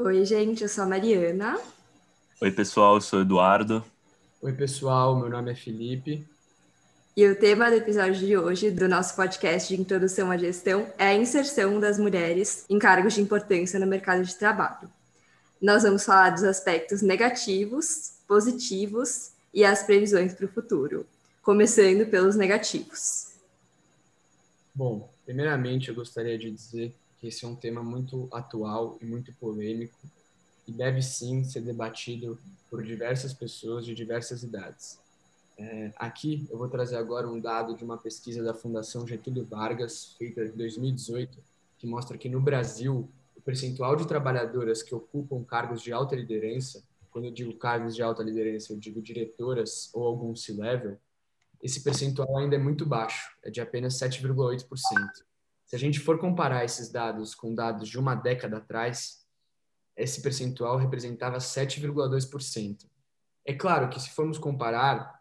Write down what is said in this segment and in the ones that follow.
Oi, gente, eu sou a Mariana. Oi, pessoal, eu sou o Eduardo. Oi, pessoal, meu nome é Felipe. E o tema do episódio de hoje do nosso podcast de introdução à gestão é a inserção das mulheres em cargos de importância no mercado de trabalho. Nós vamos falar dos aspectos negativos, positivos e as previsões para o futuro, começando pelos negativos. Bom, primeiramente eu gostaria de dizer que esse é um tema muito atual e muito polêmico e deve sim ser debatido por diversas pessoas de diversas idades. É, aqui eu vou trazer agora um dado de uma pesquisa da Fundação Getúlio Vargas, feita em 2018, que mostra que no Brasil o percentual de trabalhadoras que ocupam cargos de alta liderança, quando eu digo cargos de alta liderança, eu digo diretoras ou algum C-level, esse percentual ainda é muito baixo, é de apenas 7,8%. Se a gente for comparar esses dados com dados de uma década atrás, esse percentual representava 7,2%. É claro que se formos comparar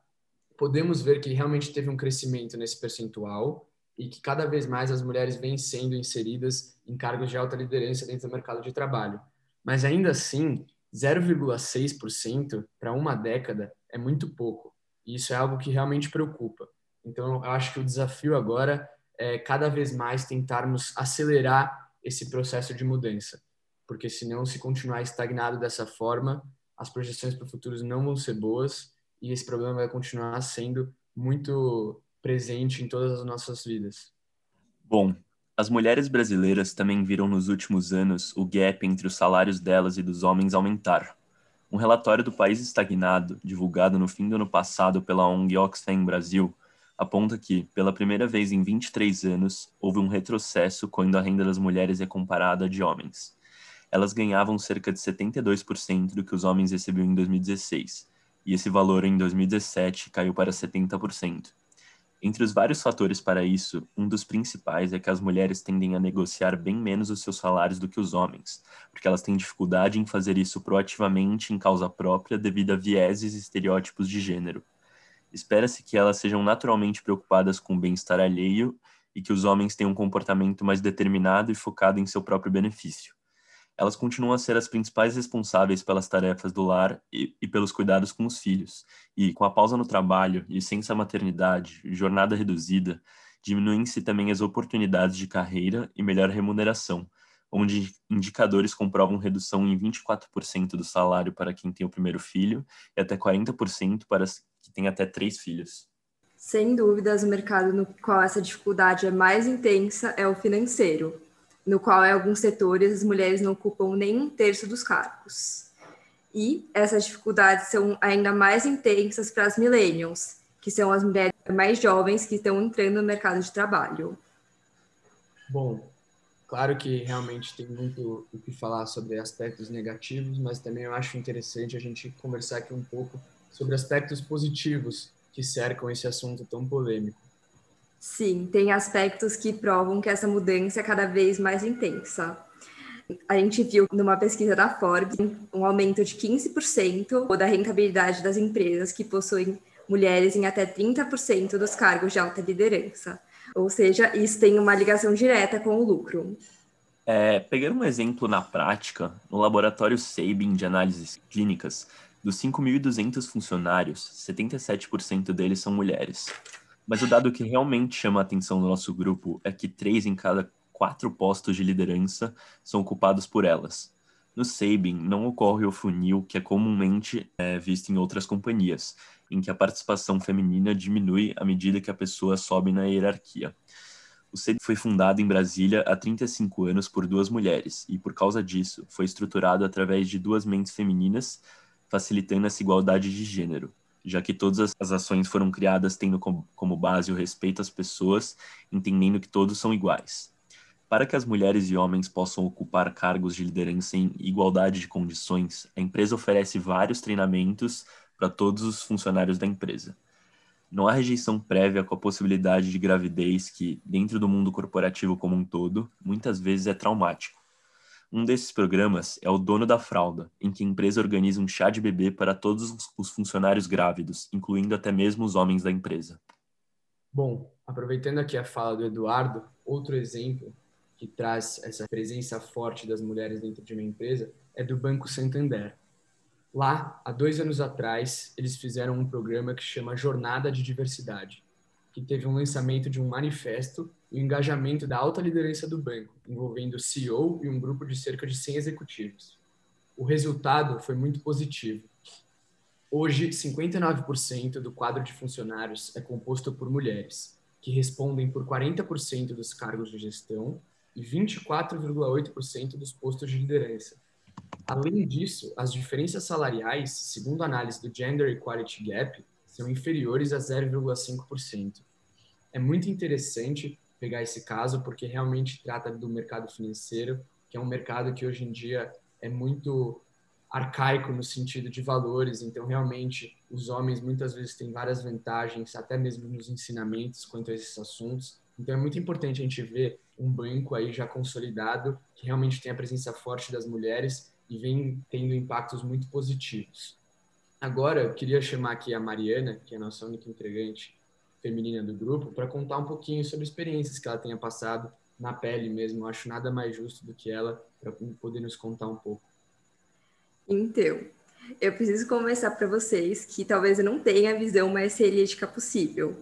podemos ver que realmente teve um crescimento nesse percentual e que cada vez mais as mulheres vêm sendo inseridas em cargos de alta liderança dentro do mercado de trabalho. Mas ainda assim, 0,6% para uma década é muito pouco. E isso é algo que realmente preocupa. Então, eu acho que o desafio agora é cada vez mais tentarmos acelerar esse processo de mudança. Porque senão, se continuar estagnado dessa forma, as projeções para o futuro não vão ser boas e esse problema vai continuar sendo muito presente em todas as nossas vidas. Bom, as mulheres brasileiras também viram nos últimos anos o gap entre os salários delas e dos homens aumentar. Um relatório do País Estagnado, divulgado no fim do ano passado pela ONG Oxfam Brasil, aponta que, pela primeira vez em 23 anos, houve um retrocesso quando a renda das mulheres é comparada à de homens. Elas ganhavam cerca de 72% do que os homens recebiam em 2016, e esse valor em 2017 caiu para 70%. Entre os vários fatores para isso, um dos principais é que as mulheres tendem a negociar bem menos os seus salários do que os homens, porque elas têm dificuldade em fazer isso proativamente em causa própria devido a vieses e estereótipos de gênero. Espera-se que elas sejam naturalmente preocupadas com o bem-estar alheio e que os homens tenham um comportamento mais determinado e focado em seu próprio benefício elas continuam a ser as principais responsáveis pelas tarefas do lar e, e, pelos cuidados com os filhos. E com a pausa no trabalho, licença maternidade, jornada reduzida, diminuem-se também as oportunidades de carreira e melhor remuneração, onde indicadores comprovam redução em 24% do salário para quem tem o primeiro filho e até 40% para que tem até três filhos. Sem dúvidas, o mercado no qual essa dificuldade é mais intensa é o financeiro no qual em alguns setores as mulheres não ocupam nem um terço dos cargos. E essas dificuldades são ainda mais intensas para as millennials, que são as mulheres mais jovens que estão entrando no mercado de trabalho. Bom, claro que realmente tem muito o que falar sobre aspectos negativos, mas também eu acho interessante a gente conversar aqui um pouco sobre aspectos positivos que cercam esse assunto tão polêmico. Sim, tem aspectos que provam que essa mudança é cada vez mais intensa. A gente viu numa pesquisa da Forbes um aumento de 15% da rentabilidade das empresas que possuem mulheres em até 30% dos cargos de alta liderança. Ou seja, isso tem uma ligação direta com o lucro. É, pegando um exemplo na prática, no laboratório Sabin de análises clínicas, dos 5.200 funcionários, 77% deles são mulheres. Mas o dado que realmente chama a atenção do nosso grupo é que três em cada quatro postos de liderança são ocupados por elas. No Sabin, não ocorre o funil que é comumente é, visto em outras companhias, em que a participação feminina diminui à medida que a pessoa sobe na hierarquia. O Sabin foi fundado em Brasília há 35 anos por duas mulheres, e por causa disso, foi estruturado através de duas mentes femininas, facilitando essa igualdade de gênero já que todas as ações foram criadas tendo como base o respeito às pessoas, entendendo que todos são iguais. Para que as mulheres e homens possam ocupar cargos de liderança em igualdade de condições, a empresa oferece vários treinamentos para todos os funcionários da empresa. Não há rejeição prévia com a possibilidade de gravidez que, dentro do mundo corporativo como um todo, muitas vezes é traumático. Um desses programas é o Dono da Fralda, em que a empresa organiza um chá de bebê para todos os funcionários grávidos, incluindo até mesmo os homens da empresa. Bom, aproveitando aqui a fala do Eduardo, outro exemplo que traz essa presença forte das mulheres dentro de uma empresa é do Banco Santander. Lá, há dois anos atrás, eles fizeram um programa que chama Jornada de Diversidade, que teve um lançamento de um manifesto o engajamento da alta liderança do banco, envolvendo o CEO e um grupo de cerca de 100 executivos. O resultado foi muito positivo. Hoje, 59% do quadro de funcionários é composto por mulheres, que respondem por 40% dos cargos de gestão e 24,8% dos postos de liderança. Além disso, as diferenças salariais, segundo a análise do Gender Equality Gap, são inferiores a 0,5%. É muito interessante pegar esse caso porque realmente trata do mercado financeiro, que é um mercado que hoje em dia é muito arcaico no sentido de valores, então realmente os homens muitas vezes têm várias vantagens, até mesmo nos ensinamentos quanto a esses assuntos. Então é muito importante a gente ver um banco aí já consolidado, que realmente tem a presença forte das mulheres e vem tendo impactos muito positivos. Agora, eu queria chamar aqui a Mariana, que é a nossa única integrante feminina do grupo, para contar um pouquinho sobre experiências que ela tenha passado na pele mesmo. Eu acho nada mais justo do que ela para poder nos contar um pouco. Então, eu preciso conversar para vocês que talvez eu não tenha a visão mais realística possível.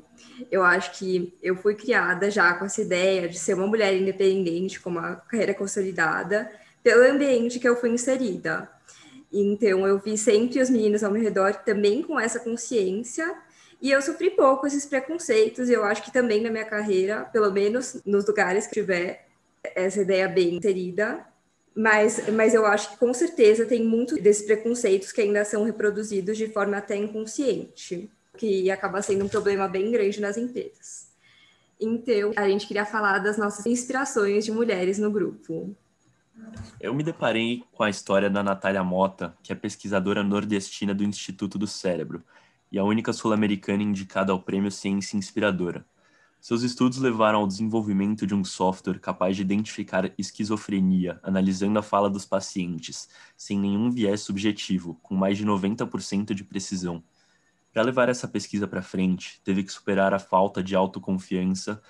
Eu acho que eu fui criada já com essa ideia de ser uma mulher independente, com uma carreira consolidada, pelo ambiente que eu fui inserida. Então, eu vi sempre os meninos ao meu redor também com essa consciência, e eu sofri pouco esses preconceitos, e eu acho que também na minha carreira, pelo menos nos lugares que tiver essa ideia bem inserida, mas, mas eu acho que com certeza tem muito desses preconceitos que ainda são reproduzidos de forma até inconsciente, que acaba sendo um problema bem grande nas empresas. Então, a gente queria falar das nossas inspirações de mulheres no grupo. Eu me deparei com a história da Natália Mota, que é pesquisadora nordestina do Instituto do Cérebro e a única sul-americana indicada ao prêmio Ciência Inspiradora. Seus estudos levaram ao desenvolvimento de um software capaz de identificar esquizofrenia, analisando a fala dos pacientes, sem nenhum viés subjetivo, com mais de 90% de precisão. Para levar essa pesquisa para frente, teve que superar a falta de autoconfiança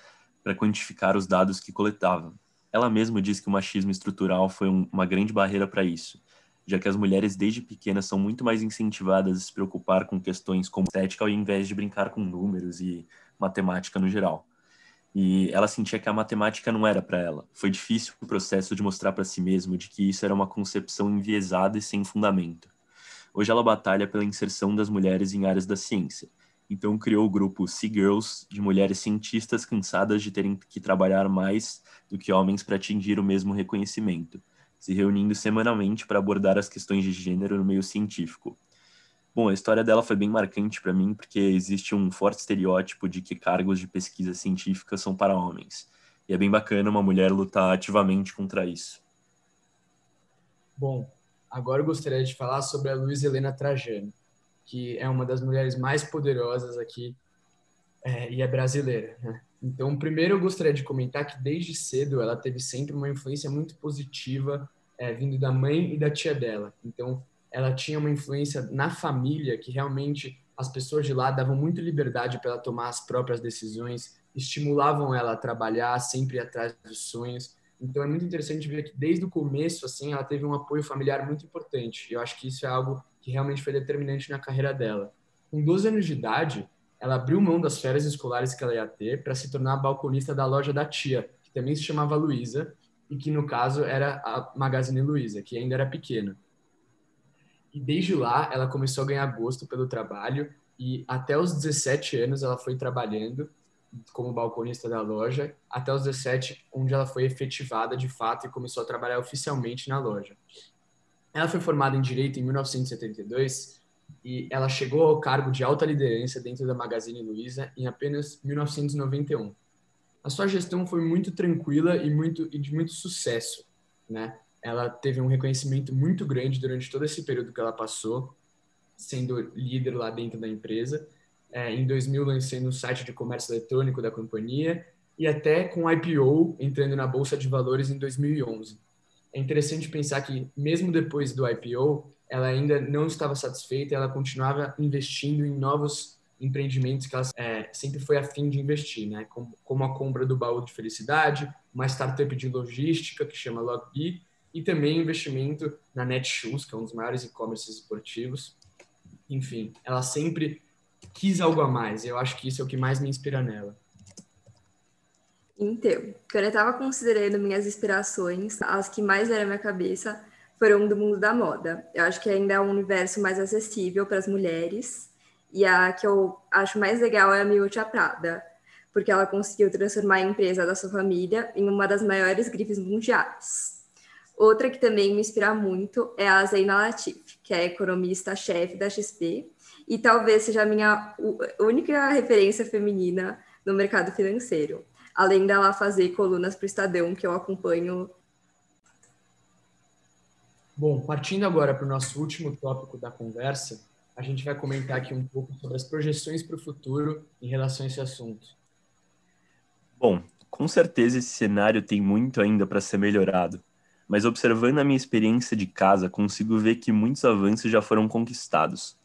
para quantificar os dados que coletava. Ela mesma diz que o machismo estrutural foi um, uma grande barreira para isso, já que as mulheres desde pequenas são muito mais incentivadas a se preocupar com questões como estética ao invés de brincar com números e matemática no geral. E ela sentia que a matemática não era para ela. Foi difícil o processo de mostrar para si mesma de que isso era uma concepção enviesada e sem fundamento. Hoje ela batalha pela inserção das mulheres em áreas da ciência. Então criou o grupo Sea Girls, de mulheres cientistas cansadas de terem que trabalhar mais do que homens para atingir o mesmo reconhecimento, se reunindo semanalmente para abordar as questões de gênero no meio científico. Bom, a história dela foi bem marcante para mim, porque existe um forte estereótipo de que cargos de pesquisa científica são para homens. E é bem bacana uma mulher lutar ativamente contra isso. Bom, agora eu gostaria de falar sobre a Luiz Helena Trajano, que é uma das mulheres mais poderosas aqui é, e é brasileira. Né? Então, primeiro eu gostaria de comentar que desde cedo ela teve sempre uma influência muito positiva é, vindo da mãe e da tia dela. Então, ela tinha uma influência na família que realmente as pessoas de lá davam muito liberdade para ela tomar as próprias decisões, estimulavam ela a trabalhar, sempre atrás dos sonhos. Então é muito interessante ver que desde o começo assim ela teve um apoio familiar muito importante. Eu acho que isso é algo que realmente foi determinante na carreira dela. Com 12 anos de idade, ela abriu mão das férias escolares que ela ia ter para se tornar balconista da loja da tia, que também se chamava Luísa, e que no caso era a Magazine Luiza, que ainda era pequena. E desde lá ela começou a ganhar gosto pelo trabalho e até os 17 anos ela foi trabalhando como balconista da loja, até os 17, onde ela foi efetivada de fato e começou a trabalhar oficialmente na loja. Ela foi formada em Direito em 1972 e ela chegou ao cargo de alta liderança dentro da Magazine Luiza em apenas 1991. A sua gestão foi muito tranquila e, muito, e de muito sucesso, né? ela teve um reconhecimento muito grande durante todo esse período que ela passou, sendo líder lá dentro da empresa. É, em 2000, lancei no site de comércio eletrônico da companhia e até com IPO entrando na Bolsa de Valores em 2011. É interessante pensar que, mesmo depois do IPO, ela ainda não estava satisfeita, ela continuava investindo em novos empreendimentos que ela é, sempre foi afim de investir, né? Como, como, a compra do baú de felicidade, uma startup de logística que chama Logbi e também investimento na Netshoes, que é um dos maiores e-commerces esportivos. Enfim, ela sempre quis algo a mais. Eu acho que isso é o que mais me inspira nela. Então, quando eu estava considerando minhas inspirações, as que mais vieram à minha cabeça foram do mundo da moda. Eu acho que ainda é um universo mais acessível para as mulheres. E a que eu acho mais legal é a Miúcha Prada, porque ela conseguiu transformar a empresa da sua família em uma das maiores grifes mundiais. Outra que também me inspira muito é a Zeina Latif, que é economista-chefe da XP e talvez seja a minha única referência feminina no mercado financeiro, além dela fazer colunas para o Estadão, que eu acompanho. Bom, partindo agora para o nosso último tópico da conversa, a gente vai comentar aqui um pouco sobre as projeções para o futuro em relação a esse assunto. Bom, com certeza esse cenário tem muito ainda para ser melhorado, mas observando a minha experiência de casa, consigo ver que muitos avanços já foram conquistados.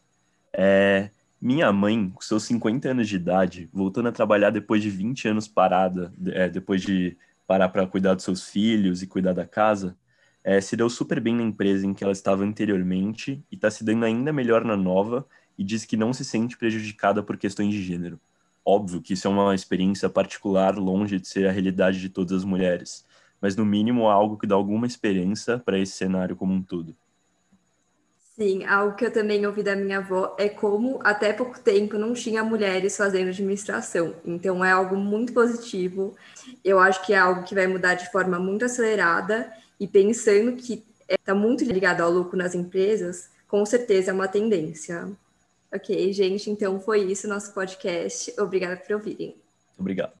É, minha mãe, com seus 50 anos de idade, voltando a trabalhar depois de 20 anos parada, é, depois de parar para cuidar dos seus filhos e cuidar da casa, é, se deu super bem na empresa em que ela estava anteriormente e está se dando ainda melhor na nova e diz que não se sente prejudicada por questões de gênero. Óbvio que isso é uma experiência particular, longe de ser a realidade de todas as mulheres, mas no mínimo é algo que dá alguma esperança para esse cenário como um todo. Sim, algo que eu também ouvi da minha avó é como até pouco tempo não tinha mulheres fazendo administração. Então é algo muito positivo. Eu acho que é algo que vai mudar de forma muito acelerada e pensando que está muito ligado ao lucro nas empresas, com certeza é uma tendência. Ok, gente, então foi isso nosso podcast. Obrigada por ouvirem. Obrigado.